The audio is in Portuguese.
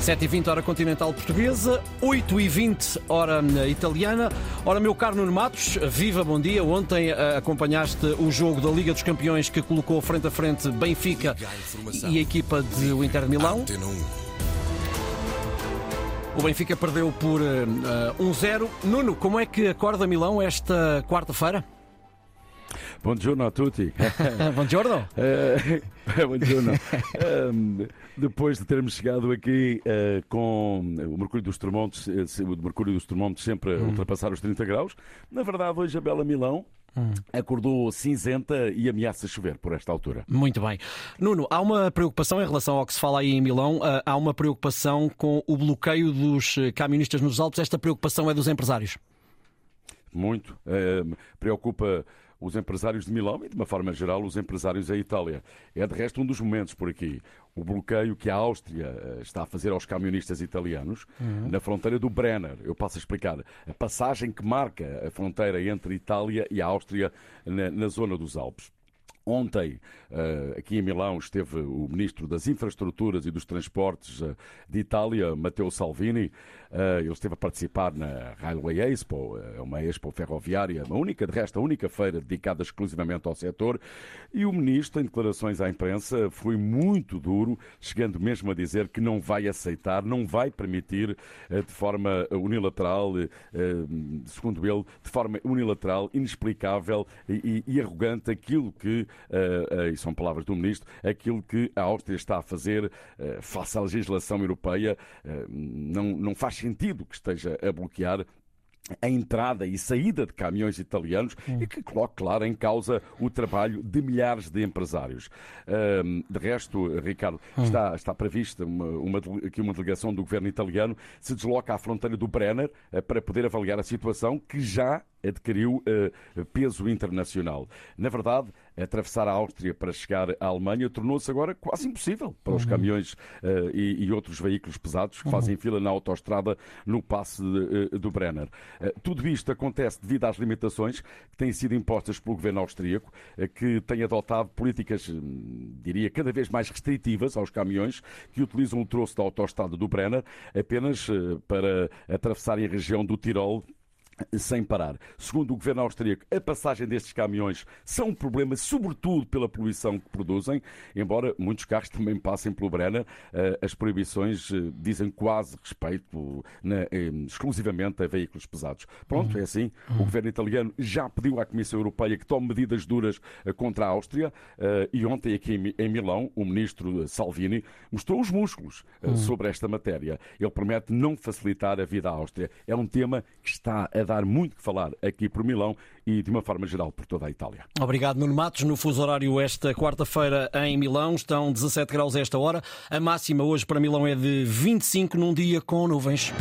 7h20 hora continental portuguesa, 8h20 hora italiana. Ora, meu caro Nuno Matos, viva, bom dia. Ontem uh, acompanhaste o jogo da Liga dos Campeões que colocou frente a frente Benfica e a equipa de o Inter de Milão. O Benfica perdeu por uh, 1-0. Nuno, como é que acorda Milão esta quarta-feira? Buongiorno a tutti. Buongiorno. Uh, buongiorno. Um, depois de termos chegado aqui uh, com o mercúrio dos termômetros, o mercúrio dos termômetros sempre a hum. ultrapassar os 30 graus, na verdade hoje a bela Milão Hum. acordou cinzenta e ameaça chover por esta altura. Muito bem. Nuno, há uma preocupação em relação ao que se fala aí em Milão, há uma preocupação com o bloqueio dos camionistas nos Alpes. Esta preocupação é dos empresários? Muito. Uh, preocupa os empresários de Milão e, de uma forma geral, os empresários da Itália. É, de resto, um dos momentos por aqui. O bloqueio que a Áustria eh, está a fazer aos camionistas italianos uhum. na fronteira do Brenner. Eu passo a explicar. A passagem que marca a fronteira entre a Itália e a Áustria na, na zona dos Alpes. Ontem, eh, aqui em Milão, esteve o Ministro das Infraestruturas e dos Transportes eh, de Itália, Matteo Salvini. Eh, ele esteve a participar na Railway Expo, uma expo ferroviária, a única, de resto, a única feira dedicada exclusivamente ao setor. E o Ministro, em declarações à imprensa, foi muito duro, chegando mesmo a dizer que não vai aceitar, não vai permitir de forma unilateral, segundo ele, de forma unilateral, inexplicável e, arrogante aquilo que e são palavras do Ministro, aquilo que a Áustria está a fazer uh, face à legislação europeia não, não faz sentido que esteja a bloquear a entrada e saída de caminhões italianos hum. e que coloca, claro, em causa o trabalho de milhares de empresários. de resto, Ricardo, hum. está, está prevista uma, uma, aqui uma delegação do governo italiano se desloca à fronteira do Brenner para poder avaliar a situação que já adquiriu uh, peso internacional. Na verdade, atravessar a Áustria para chegar à Alemanha tornou-se agora quase impossível para os uhum. caminhões uh, e, e, outros veículos pesados que uhum. fazem fila na autoestrada no passe de, uh, do Brenner. tudo isto acontece devido às limitações que têm sido impostas pelo governo austríaco, que tem adotado políticas, hum, diria, cada vez mais restritivas aos caminhões que utilizam o troço da autoestrada do Brenner apenas para atravessarem a região do Tirol sem parar. Segundo o governo austríaco, a passagem destes caminhões são um problema, sobretudo pela poluição que produzem, embora muitos carros também passem pelo Brenner. Eh, as proibições eh, dizem quase respeito na, eh, exclusivamente a veículos pesados. Pronto, uhum. é assim. Uhum. O governo italiano já pediu à Comissão Europeia que tome medidas duras contra a Áustria e ontem aqui em Milão, o ministro Salvini mostrou os músculos uhum. sobre esta matéria. Ele promete não facilitar a vida à Áustria. É um tema que está dar muito que falar aqui por Milão e, de uma forma geral, por toda a Itália. Obrigado, Nuno Matos. No fuso horário, esta quarta-feira em Milão, estão 17 graus a esta hora. A máxima hoje para Milão é de 25 num dia com nuvens.